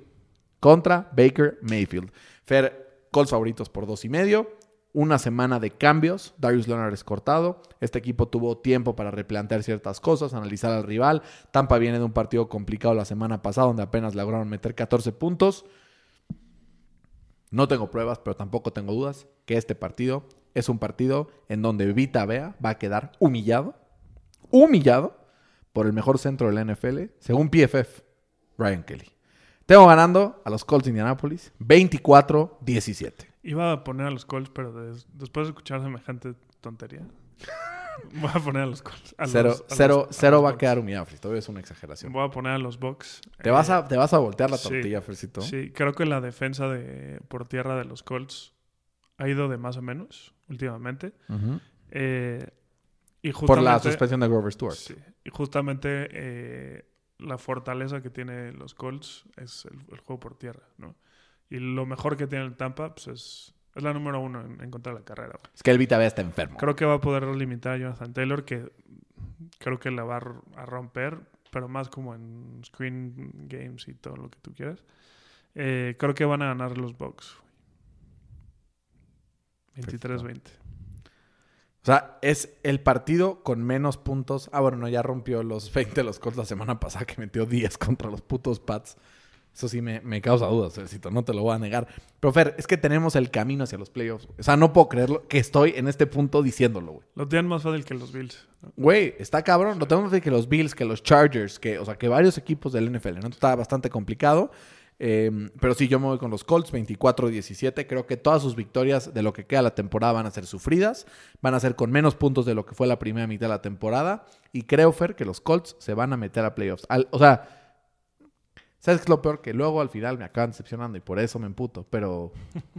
contra Baker Mayfield. Fer, Colts favoritos por dos y medio. Una semana de cambios. Darius Leonard es cortado. Este equipo tuvo tiempo para replantear ciertas cosas, analizar al rival. Tampa viene de un partido complicado la semana pasada, donde apenas lograron meter 14 puntos. No tengo pruebas, pero tampoco tengo dudas que este partido es un partido en donde Vita Vea va a quedar humillado, humillado por el mejor centro de la NFL, según PFF, Ryan Kelly. Tengo ganando a los Colts de Indianapolis 24-17. Iba a poner a los Colts, pero des- después de escuchar semejante tontería, (laughs) voy a poner a los Colts. a Cero, los- a cero, los- a cero los va a quedar humillado, Frito. Es una exageración. Voy a poner a los Bucks. Te vas a, te vas a voltear la sí. tortilla, Fercito. Sí, creo que la defensa de por tierra de los Colts ha ido de más a menos últimamente. Ujú. Eh, y Por la suspensión de Grover Stewart. Sí, y justamente eh, la fortaleza que tienen los Colts es el, el juego por tierra, ¿no? Y lo mejor que tiene el Tampa pues es, es la número uno en, en contra de la carrera. Es que el Vita está enfermo. Creo que va a poder limitar a Jonathan Taylor, que creo que la va a romper, pero más como en screen games y todo lo que tú quieras. Eh, creo que van a ganar los Bucks. Güey. 23-20. O sea, es el partido con menos puntos. Ah, bueno, no, ya rompió los 20 de los Colts la semana pasada que metió 10 (laughs) contra los putos Pats. Eso sí me, me causa dudas, no te lo voy a negar. Pero Fer, es que tenemos el camino hacia los playoffs. O sea, no puedo creerlo que estoy en este punto diciéndolo, güey. Lo tienen más fácil que los Bills. Güey, está cabrón. Lo tenemos que que los Bills, que los Chargers, que, o sea, que varios equipos del NFL, ¿no? Está bastante complicado. Eh, pero sí, yo me voy con los Colts 24-17. Creo que todas sus victorias de lo que queda la temporada van a ser sufridas. Van a ser con menos puntos de lo que fue la primera mitad de la temporada. Y creo, Fer, que los Colts se van a meter a playoffs. O sea, ¿sabes qué es lo peor? Que luego al final me acaban decepcionando y por eso me emputo. Pero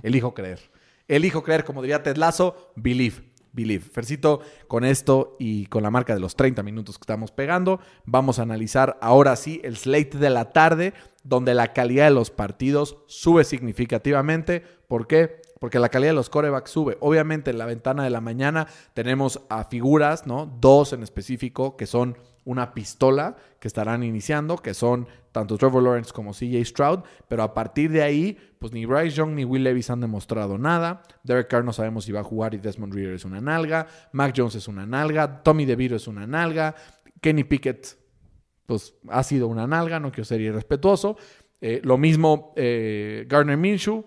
elijo creer. Elijo creer, como diría Ted Lasso, believe. Believe. Fercito, con esto y con la marca de los 30 minutos que estamos pegando, vamos a analizar ahora sí el slate de la tarde, donde la calidad de los partidos sube significativamente. ¿Por qué? Porque la calidad de los corebacks sube. Obviamente en la ventana de la mañana tenemos a figuras, ¿no? Dos en específico que son una pistola que estarán iniciando, que son tanto Trevor Lawrence como CJ Stroud, pero a partir de ahí, pues ni Bryce Young ni Will Levis han demostrado nada. Derek Carr no sabemos si va a jugar y Desmond Reader es una nalga. Mac Jones es una nalga. Tommy DeVito es una nalga. Kenny Pickett, pues ha sido una nalga, no quiero ser irrespetuoso. Eh, lo mismo eh, Gardner Minshew.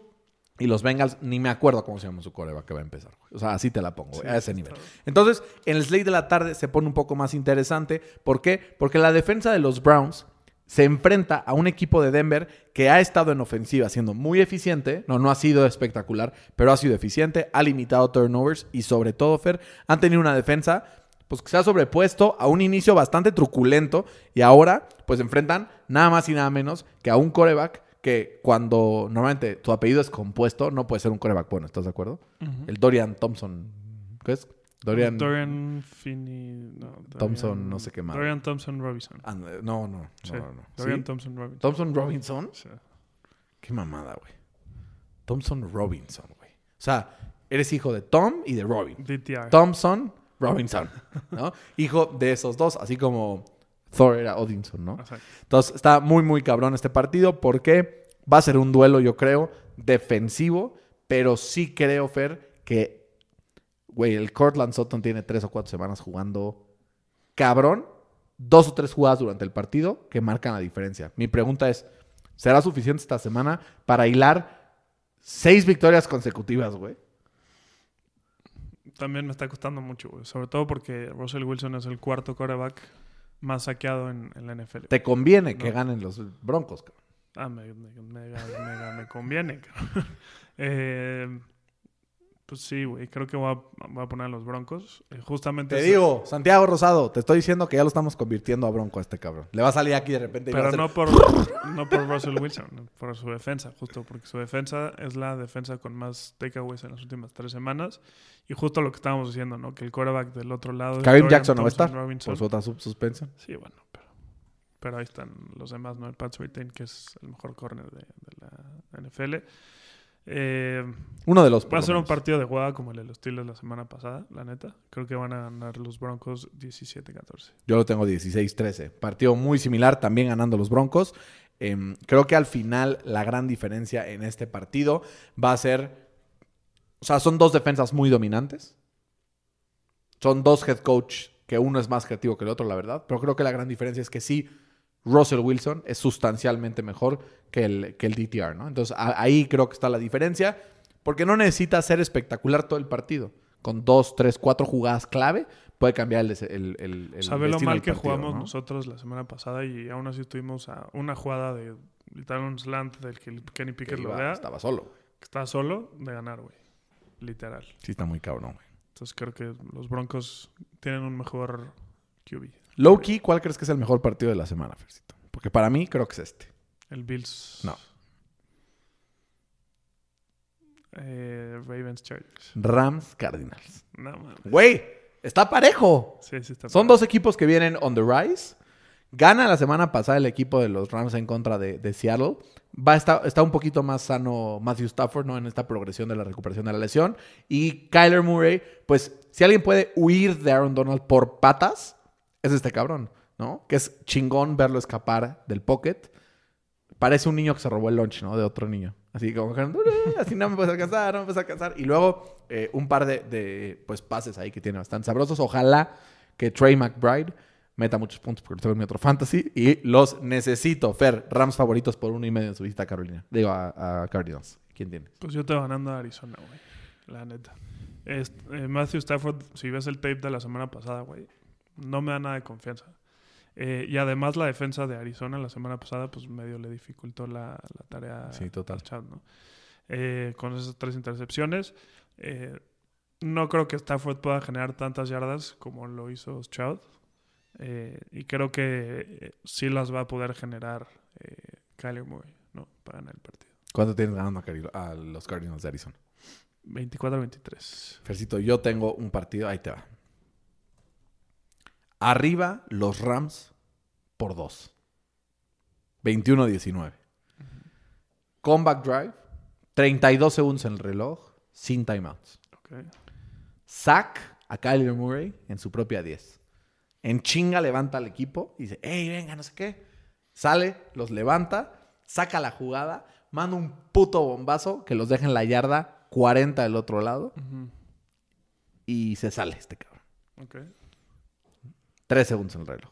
Y los Bengals, ni me acuerdo cómo se llama su coreback que va a empezar. O sea, así te la pongo, Sí, a ese nivel. Entonces, en el slate de la tarde se pone un poco más interesante. ¿Por qué? Porque la defensa de los Browns se enfrenta a un equipo de Denver que ha estado en ofensiva siendo muy eficiente. No, no ha sido espectacular, pero ha sido eficiente. Ha limitado turnovers y sobre todo, Fer, han tenido una defensa pues que se ha sobrepuesto a un inicio bastante truculento y ahora pues enfrentan nada más y nada menos que a un coreback que cuando normalmente tu apellido es compuesto no puede ser un coreback bueno, ¿estás de acuerdo? El Dorian Thompson, ¿qué es? Dorian, Dorian Finney. No, Thompson, no sé qué madre. Dorian Thompson Robinson. Ah, no, no, Sí, no, no, no. Dorian ¿Sí? Thompson Robinson. Thompson Robinson, Sí. qué mamada, güey. Thompson Robinson, güey. O sea, eres hijo de Tom y de Robin. DTR. Thompson Robinson, ¿no? (laughs) Hijo de esos dos, así como Thor era Odinson, ¿no? Exacto. Entonces está muy, muy cabrón este partido porque va a ser un duelo, yo creo, defensivo, pero sí creo, Fer, que, güey, el Cortland Sutton tiene tres o cuatro semanas jugando cabrón, dos o tres jugadas durante el partido que marcan la diferencia. Mi pregunta es, ¿será suficiente esta semana para hilar seis victorias consecutivas, güey? También me está costando mucho, güey. Sobre todo porque Russell Wilson es el cuarto quarterback más saqueado en, en la NFL. Te conviene que ganen los Broncos, cabrón. Ah, me, me, me- me- me conviene. cabrón. (laughs) Eh, pues sí, güey. Creo que voy a, voy a poner a los Broncos. Eh, justamente. Te ese- digo, Santiago Rosado, te estoy diciendo que ya lo estamos convirtiendo a Bronco a este cabrón. Le va a salir aquí de repente y va a Pero no (laughs) por, no por Russell Wilson, por su defensa, justo porque su defensa es la defensa con más takeaways en las últimas tres semanas. Y justo lo que estábamos diciendo, ¿no? Que el quarterback del otro lado. Dorian Jackson no va a estar Robinson. por su otra sub- suspensión. Sí, bueno, pero, pero ahí están los demás, ¿no? El Pat Surtain, que es el mejor corner de, de la NFL. Eh, Uno de los va a ser un partido de jugada como el de los Steelers la semana pasada, la neta. Creo que van a ganar los Broncos 17-14. Yo lo tengo 16-13. Partido muy similar, también ganando los Broncos. Em, creo que al final la gran diferencia en este partido va a ser. O sea, son dos defensas muy dominantes. Son dos head coach que uno es más creativo que el otro, la verdad. Pero creo que la gran diferencia es que sí, Russell Wilson es sustancialmente mejor que el, que el DTR, ¿no? Entonces a- ahí creo que está la diferencia. Porque no necesita ser espectacular todo el partido. Con dos, tres, cuatro jugadas clave puede cambiar el, el, el, el Sabe lo mal del que partido, jugamos ¿no? nosotros la semana pasada y aún así estuvimos a una jugada de literal un slant del que el Kenny Que Pickett lo vea, estaba solo. que está solo de ganar, güey. Literal. Sí, está muy cabrón, güey. Entonces creo que los Broncos tienen un mejor QB. Low key, ¿cuál crees que es el mejor partido de la semana, Fercito? Porque para mí creo que es este. El Bills. No. Eh, Ravens Chargers. Rams Cardinals. No, mames. Güey, está parejo. Sí, sí está Son dos equipos que vienen on the rise. Gana la semana pasada el equipo de los Rams en contra de, de Seattle. Va a estar, está un poquito más sano Matthew Stafford, ¿no? En esta progresión de la recuperación de la lesión. Y Kyler Murray, pues, si alguien puede huir de Aaron Donald por patas, es este cabrón, ¿no? Que es chingón verlo escapar del pocket. Parece un niño que se robó el lunch, ¿no? De otro niño. Así como así no me puedes alcanzar, no me puedes alcanzar. Y luego eh, un par de, pues, pases ahí que tiene bastante sabrosos. Ojalá que Trey McBride meta muchos puntos porque tengo en mi otro fantasy. Y los necesito. Fer, Rams favoritos por uno y medio en su visita a Carolina. Digo, a, a Cardinals. ¿Quién tiene? Pues yo te ganando a Arizona, güey. La neta. Es- eh, Matthew Stafford, si ves el tape de la semana pasada, güey, no me da nada de confianza. Eh, y además la defensa de Arizona la semana pasada, pues medio le dificultó la, la tarea Sí, total. a Chad, ¿no? Eh, con esas tres intercepciones. eh, no creo que Stafford pueda generar tantas yardas como lo hizo Stroud. Eh, y creo que eh, sí las va a poder generar Kyler Murray, ¿no? Para ganar el partido. ¿Cuánto tienes ganando a los Cardinals de Arizona? 24-23. Fercito, yo tengo un partido. Ahí te va. Arriba los Rams por dos. 21-19. Comeback drive. 32 segundos en el reloj. Sin timeouts. Ok. Sack a Kyler Murray en su propia 10. En chinga levanta al equipo y dice, hey, venga, no sé qué. Sale, los levanta, saca la jugada, manda un puto bombazo que los deja en la yarda 40 del otro lado y se sale este cabrón. Ok. Tres segundos en el reloj.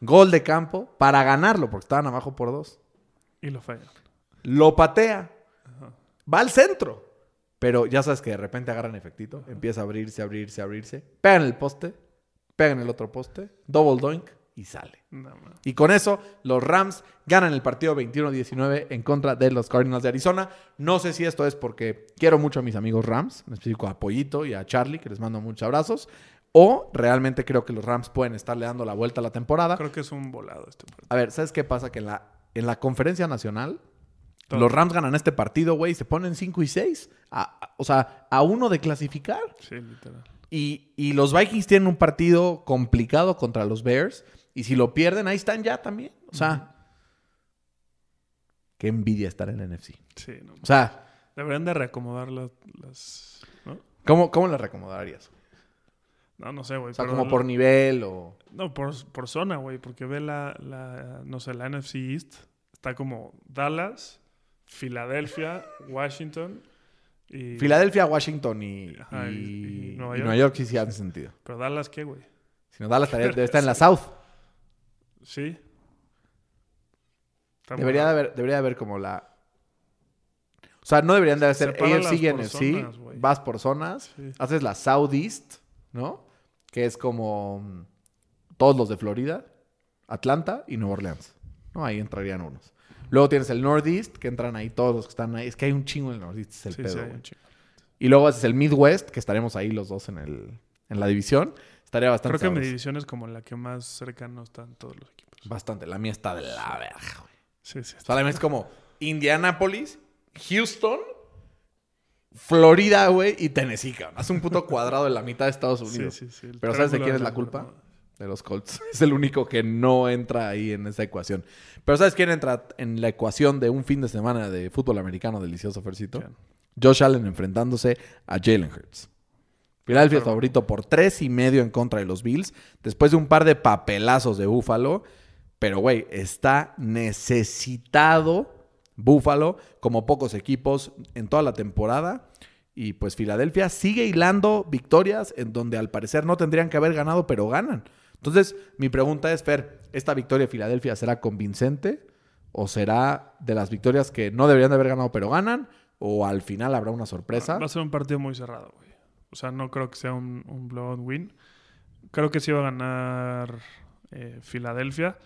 Gol de campo para ganarlo porque estaban abajo por dos. Y lo fallan. Lo patea. Va al centro. Pero ya sabes que de repente agarran efectito. Empieza a abrirse, abrirse, abrirse. Pegan el poste. Pegan el otro poste. Double doink. Y sale. No. Y con eso, los Rams ganan el partido 21-19 en contra de los Cardinals de Arizona. No sé si esto es porque quiero mucho a mis amigos Rams, en específico a Pollito y a Charlie, que les mando muchos abrazos. O realmente creo que los Rams pueden estarle dando la vuelta a la temporada. Creo que es un volado este partido. A ver, ¿sabes qué pasa? Que en la, en la conferencia nacional, Todo. los Rams ganan este partido, güey, y se ponen 5 y 6. A- a- o sea, a uno de clasificar. Sí, literal. Y, y los Vikings tienen un partido complicado contra los Bears. Y si lo pierden, ahí están ya también. O sea, qué envidia estar en el NFC. Sí, no. O sea, Deberían de reacomodar las... las- ¿no? ¿cómo, cómo le recomendarías? No, no sé, güey. O sea, pero como por nivel o... No, por, por zona, güey, porque ve la, la, no sé, la NFC East. Está como Dallas, Filadelfia, (laughs) Washington y... Filadelfia, Washington y, Ajá, y- y- Nueva York. Nueva York sí, sí hace sentido. Pero Dallas, ¿qué, güey? Si no, Dallas debe estar en la (laughs) South. Sí. Está Debería de haber, debería de haber como la... O sea, no deberían de ser Sepáralas AFC y NFC. zonas, vas por zonas. Sí. Haces la Southeast, ¿no? Que es como mm, todos los de Florida, Atlanta y Nueva Orleans. ¿no? Ahí entrarían unos. Luego tienes el Northeast, que entran ahí todos los que están ahí. Es que hay un chingo en el Northeast, es el Sí, pedo, sí. Y luego haces el Midwest, que estaremos ahí los dos en, el, en la división. Estaría bastante Creo que mi división es como la que más cercano están todos los equipos. Bastante. La mía está de la verga, güey. Sí, sí. O sea, la mía es como Indianapolis, Houston, Florida, güey, y Tennessee, cabrón. Hace un puto (laughs) cuadrado en la mitad de Estados Sí, Unidos. sí, sí. El Pero ¿sabes de quién es la culpa? De los Colts. (laughs) Es el único que no entra ahí en esa ecuación. Pero ¿sabes quién entra en la ecuación de un fin de semana de fútbol americano delicioso, Fercito? Josh Allen enfrentándose a Jalen Hurts. Philadelphia Claro. favorito por tres y medio en contra de los Bills. Después de un par de papelazos de Búfalo. Pero, güey, está necesitado Búfalo como pocos equipos en toda la temporada. Y pues Filadelfia sigue hilando victorias en donde al parecer no tendrían que haber ganado, pero ganan. Entonces, mi pregunta es, Fer, ¿esta victoria de Filadelfia será convincente? ¿O será de las victorias que no deberían de haber ganado, pero ganan? ¿O al final habrá una sorpresa? Va a ser un partido muy cerrado, güey. O sea, no creo que sea un, un blowout win. Creo que sí va a ganar eh, Filadelfia.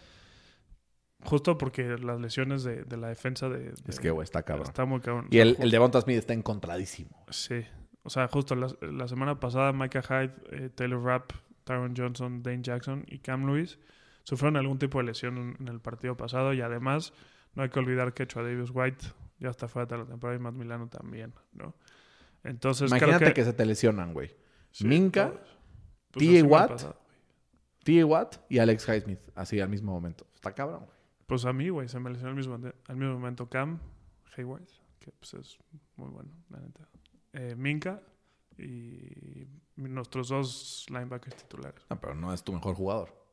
Justo porque las lesiones de, de la defensa de, de- Es que, güey, está cabrón. Está muy cabrón. Y el, el Devonta Smith está encontradísimo. Sí. O sea, justo la, la semana pasada, Micah Hyde, eh, Taylor Rapp, Tyron Johnson, Dane Jackson y Cam Lewis sufrieron algún tipo de lesión en, el partido pasado. Y además, no hay que olvidar que Chua Davis White ya está fuera de la temporada y Matt Milano también, ¿no? Entonces, Imagínate creo que... que... se te lesionan, güey. sí, Minka. T.A. semana Watt. T.A. Watt y Alex Highsmith, así al mismo momento. Está cabrón, güey. Pues a mí, güey, se me lesionó al mismo, al mismo momento Cam Hayward, que pues es muy bueno, la neta. Eh, Minka y nuestros dos linebackers titulares. No, pero no es tu mejor jugador.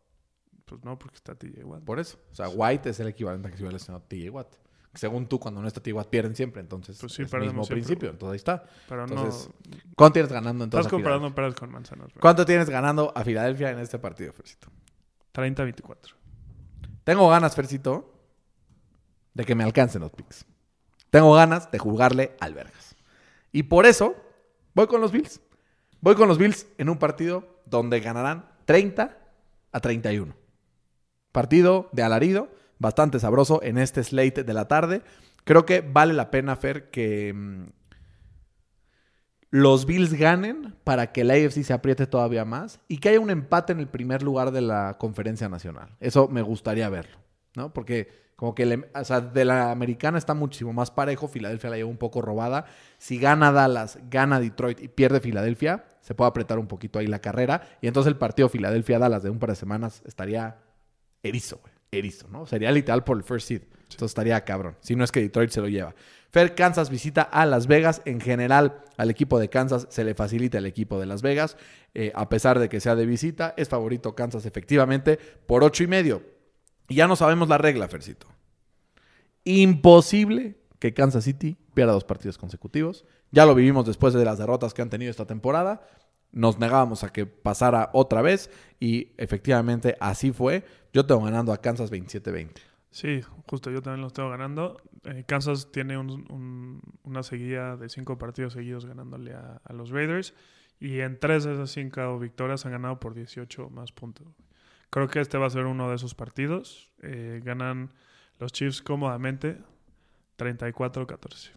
Pues no, porque está TJ Watt. Por eso. O sea, White es el equivalente a que se hubiera lesionado T.A. Watt. Según tú, cuando no está T.A. Watt, pierden siempre. Entonces, Pues sí, es el mismo siempre, principio. Entonces, ahí está. Pero Entonces, no. ¿Cuánto tienes ganando entonces? Estás comparando peras con manzanas. ¿Cuánto tienes ganando a Filadelfia en este partido, Fercito? 30-24. Tengo ganas, Fercito, de que me alcancen los picks. Tengo ganas de jugarle al Vergas. Y por eso voy con los Bills. Voy con los Bills en un partido donde ganarán 30 a 31. Partido de alarido, bastante sabroso en este slate de la tarde. Creo que vale la pena, Fer, que mm, los Bills ganen para que la AFC se apriete todavía más y que haya un empate en el primer lugar de la conferencia nacional. Eso me gustaría verlo, ¿no? Porque como que le- o sea, de la americana está muchísimo más parejo, Filadelfia la lleva un poco robada. Si gana Dallas, gana Detroit y pierde Filadelfia, se puede apretar un poquito ahí la carrera y entonces el partido Filadelfia-Dallas de un par de semanas estaría erizo, güey. Erizo, ¿no? Sería literal por el first seed. Entonces estaría cabrón. Si no es que Detroit se lo lleva. Fer Kansas visita a Las Vegas. En general, al equipo de Kansas se le facilita el equipo de Las Vegas. Eh, a pesar de que sea de visita, es favorito Kansas efectivamente por ocho y medio. Y ya no sabemos la regla, Fercito. Imposible que Kansas City pierda dos partidos consecutivos. Ya lo vivimos después de las derrotas que han tenido esta temporada. Nos negábamos a que pasara otra vez y efectivamente así fue. Yo tengo ganando a Kansas 27-20. Sí, justo yo también los tengo ganando. Eh, Kansas tiene un- un- una seguida de cinco partidos seguidos ganándole a, a los Raiders. Y en tres de esas cinco victorias han ganado por 18 o más puntos. Creo que este va a ser uno de esos partidos. Eh, ganan los Chiefs cómodamente 34-14.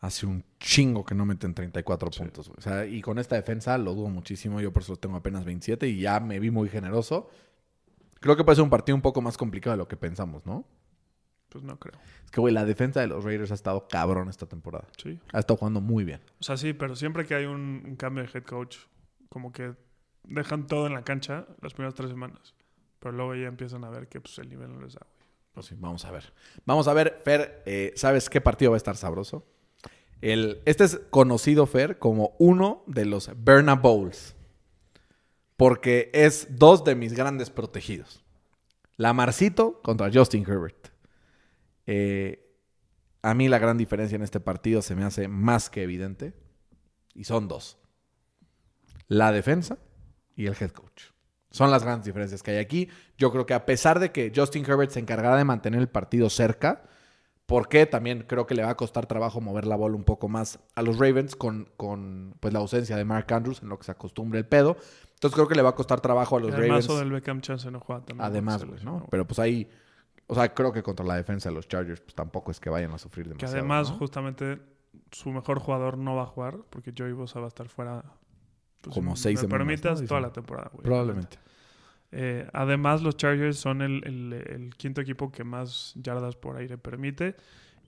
Hace un chingo que no meten 34 Sí. puntos. O sea, y con esta defensa lo dudo muchísimo. Yo por eso tengo apenas 27 y ya me vi muy generoso. Creo que puede ser un partido un poco más complicado de lo que pensamos, ¿no? Pues no creo. Es que, güey, la defensa de los Raiders ha estado cabrón esta temporada. Sí. Ha estado jugando muy bien. O sea, sí, pero siempre que hay un, un cambio de head coach, como que dejan todo en la cancha las primeras tres semanas. Pero luego ya empiezan a ver que pues, el nivel no les da, güey. Pues sí, vamos a ver. Vamos a ver, Fer, eh, ¿sabes qué partido va a estar sabroso? El, este es conocido, Fer, como uno de los Berna Bowls. Porque es dos de mis grandes protegidos. Lamarcito contra Justin Herbert. Eh, a mí la gran diferencia en este partido se me hace más que evidente. Y son dos. La defensa y el head coach. Son las grandes diferencias que hay aquí. Yo creo que a pesar de que Justin Herbert se encargará de mantener el partido cerca, porque también creo que le va a costar trabajo mover la bola un poco más a los Ravens con, con pues, la ausencia de Mark Andrews, en lo que se acostumbre el pedo. Entonces creo que le va a costar trabajo a los además, Ravens. del Beckham Chance no juega también. Además, güey, ¿no? Pero pues ahí, o sea, creo que contra la defensa de los Chargers, pues tampoco es que vayan a sufrir Que demasiado. además, ¿no? justamente, su mejor jugador no va a jugar porque Joey Bosa va a estar fuera. pues, Como si seis me semanas, permitas, ¿no? toda la temporada, güey. Probablemente. Eh, además, los Chargers son el, el- el quinto equipo que más yardas por aire permite.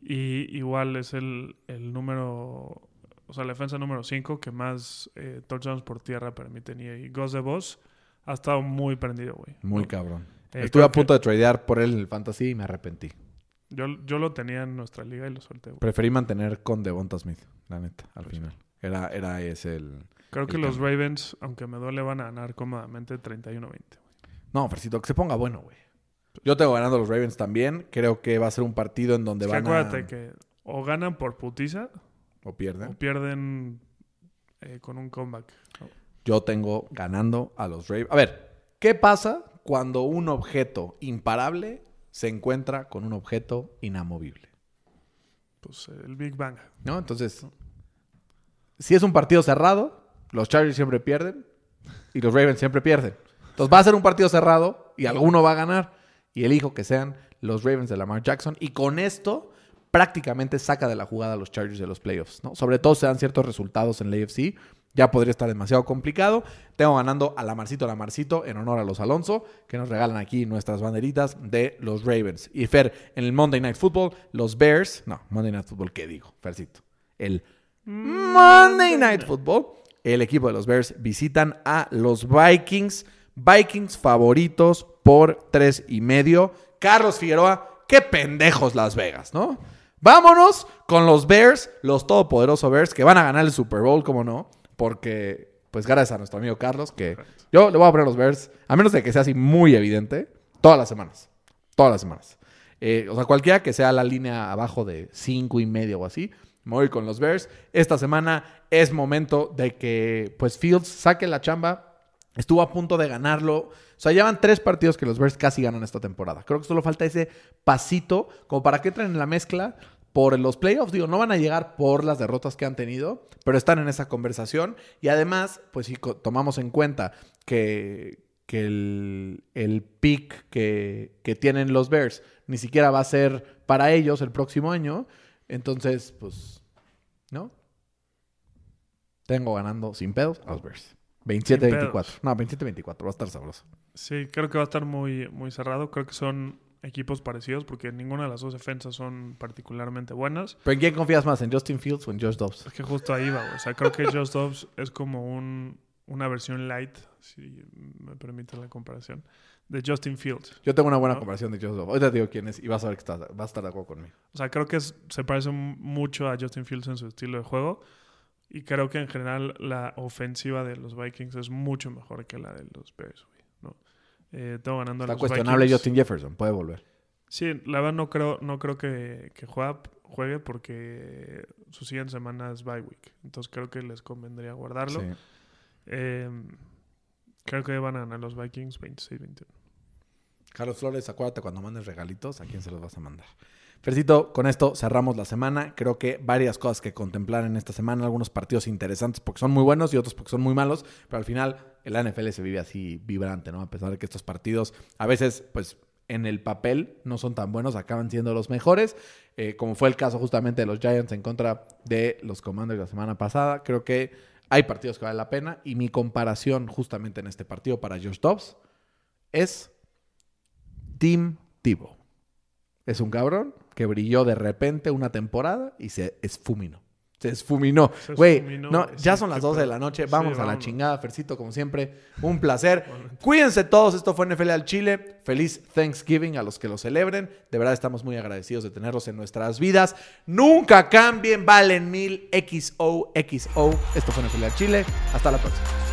Y igual es el, el número, o sea, la defensa número 5 que más eh, touchdowns por tierra permiten. Y, y Gus de Boss ha estado muy prendido, güey. Muy ¿no? cabrón. Eh, Estuve a punto de tradear por él en el fantasy y me arrepentí. que Yo, yo lo tenía en nuestra liga y lo solté, güey. Preferí mantener con Devonta Smith, la neta, al Pues final. Era, era ese el... Creo que los. Ravens, aunque me duele, van a ganar cómodamente 31-20. No, Fercito, que se ponga bueno, güey. Yo tengo ganando los Ravens también. Creo que va a ser un partido en donde Es que van acuérdate a... que o ganan por putiza O o pierden. pierden eh, con un comeback. ¿no? Yo tengo ganando a los Ravens. A ver, ¿qué pasa cuando un objeto imparable se encuentra con un objeto inamovible? Pues eh, el Big Bang. ¿No? Entonces, si es un partido cerrado, los Chargers siempre pierden y los Ravens siempre pierden. Entonces va a ser un partido cerrado y alguno va a ganar y elijo que sean los Ravens de Lamar Jackson y con esto prácticamente saca de la jugada a los Chargers de los playoffs, ¿no? Sobre todo se dan ciertos resultados en la AFC, ya podría estar demasiado complicado. Tengo ganando a Lamarcito Lamarcito en honor a los Alonso, que nos regalan aquí nuestras banderitas de los Ravens. Y Fer, en el Monday Night Football, los Bears, no, Monday Night Football, ¿qué digo? Fercito. El Monday Night Football, el equipo de los Bears visitan a los Vikings. Vikings favoritos por tres y medio. Carlos Figueroa, qué pendejos Las Vegas, ¿no? Vámonos con los Bears, los todopoderosos Bears, que van a ganar el Super Bowl, como no, porque, pues gracias a nuestro amigo Carlos, que yo le voy a poner los Bears, a menos de que sea así muy evidente, todas las semanas. Todas las semanas. Eh, o sea, cualquiera que sea la línea abajo de cinco y medio o así, me voy con los Bears. Esta semana es momento de que, pues, Fields saque la chamba. Estuvo a punto de ganarlo. O sea, llevan tres partidos que los Bears casi ganan esta temporada. Creo que solo falta ese pasito como para que entren en la mezcla por los playoffs. Digo, no van a llegar por las derrotas que han tenido, pero están en esa conversación. Y además, pues si tomamos en cuenta que, el, pick que tienen los Bears ni siquiera va a ser para ellos el próximo año, entonces, pues, ¿no? Tengo ganando sin pedos a los Bears. 27-24. pedos. No, 27-24. Va a estar sabroso. Sí, creo que va a estar muy, muy cerrado. Creo que son equipos parecidos porque ninguna de las dos defensas son particularmente buenas. ¿Pero en quién confías más? ¿En Justin Fields o en Josh Dobbs? Es que justo ahí va. O sea, creo que Josh Dobbs es como un, una versión light, si me permite la comparación, de Justin Fields. Yo tengo una buena ¿No? comparación de Josh Dobbs. Ahorita te digo quién es y vas a ver que estás, vas a estar de acuerdo conmigo. O sea, creo que es- se parece mucho a Justin Fields en su estilo de juego. Y creo que en general la ofensiva de los Vikings es mucho mejor que la de los Bears, güey. ¿no? Eh, tengo ganando a Está los cuestionable Vikings. Justin Jefferson. Puede volver. Sí, la verdad no creo, no creo que, que juega- juegue porque su siguiente semana es bye week. Entonces creo que les convendría guardarlo. Sí. Eh, creo que van a ganar los Vikings 26-21. Carlos Flores, acuérdate cuando mandes regalitos, ¿a quién se los vas a mandar? Fercito, con esto cerramos la semana. Creo que varias cosas que contemplar en esta semana, algunos partidos interesantes porque son muy buenos y otros porque son muy malos, pero al final el NFL se vive así vibrante, ¿no? A pesar de que estos partidos a veces, pues en el papel no son tan buenos, acaban siendo los mejores, eh, como fue el caso justamente de los Giants en contra de los Commanders la semana pasada. Creo que hay partidos que valen la pena y mi comparación justamente en este partido para Josh Dobbs es Team Tivo. Es un cabrón que brilló de repente una temporada y se esfuminó. Se esfuminó. Güey, no, ya son las qué 12 de la noche. Sí, Vamos a la chingada, Fercito, como siempre. Un placer. Cuídense todos. Esto fue NFL al Chile. Feliz Thanksgiving a los que lo celebren. De verdad estamos muy agradecidos de tenerlos en nuestras vidas. Nunca cambien. Valen mil XOXO. Esto fue NFL al Chile. Hasta la próxima.